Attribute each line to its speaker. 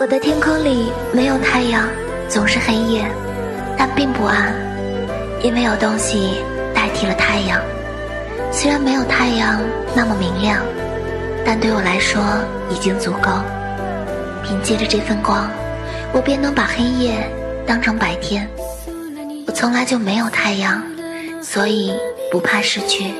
Speaker 1: 我的天空里没有太阳总是黑夜但并不暗因为有东西代替了太阳。虽然没有太阳那么明亮但对我来说已经足够。凭借着这份光我便能把黑夜当成白天。我从来就没有太阳所以不怕失去。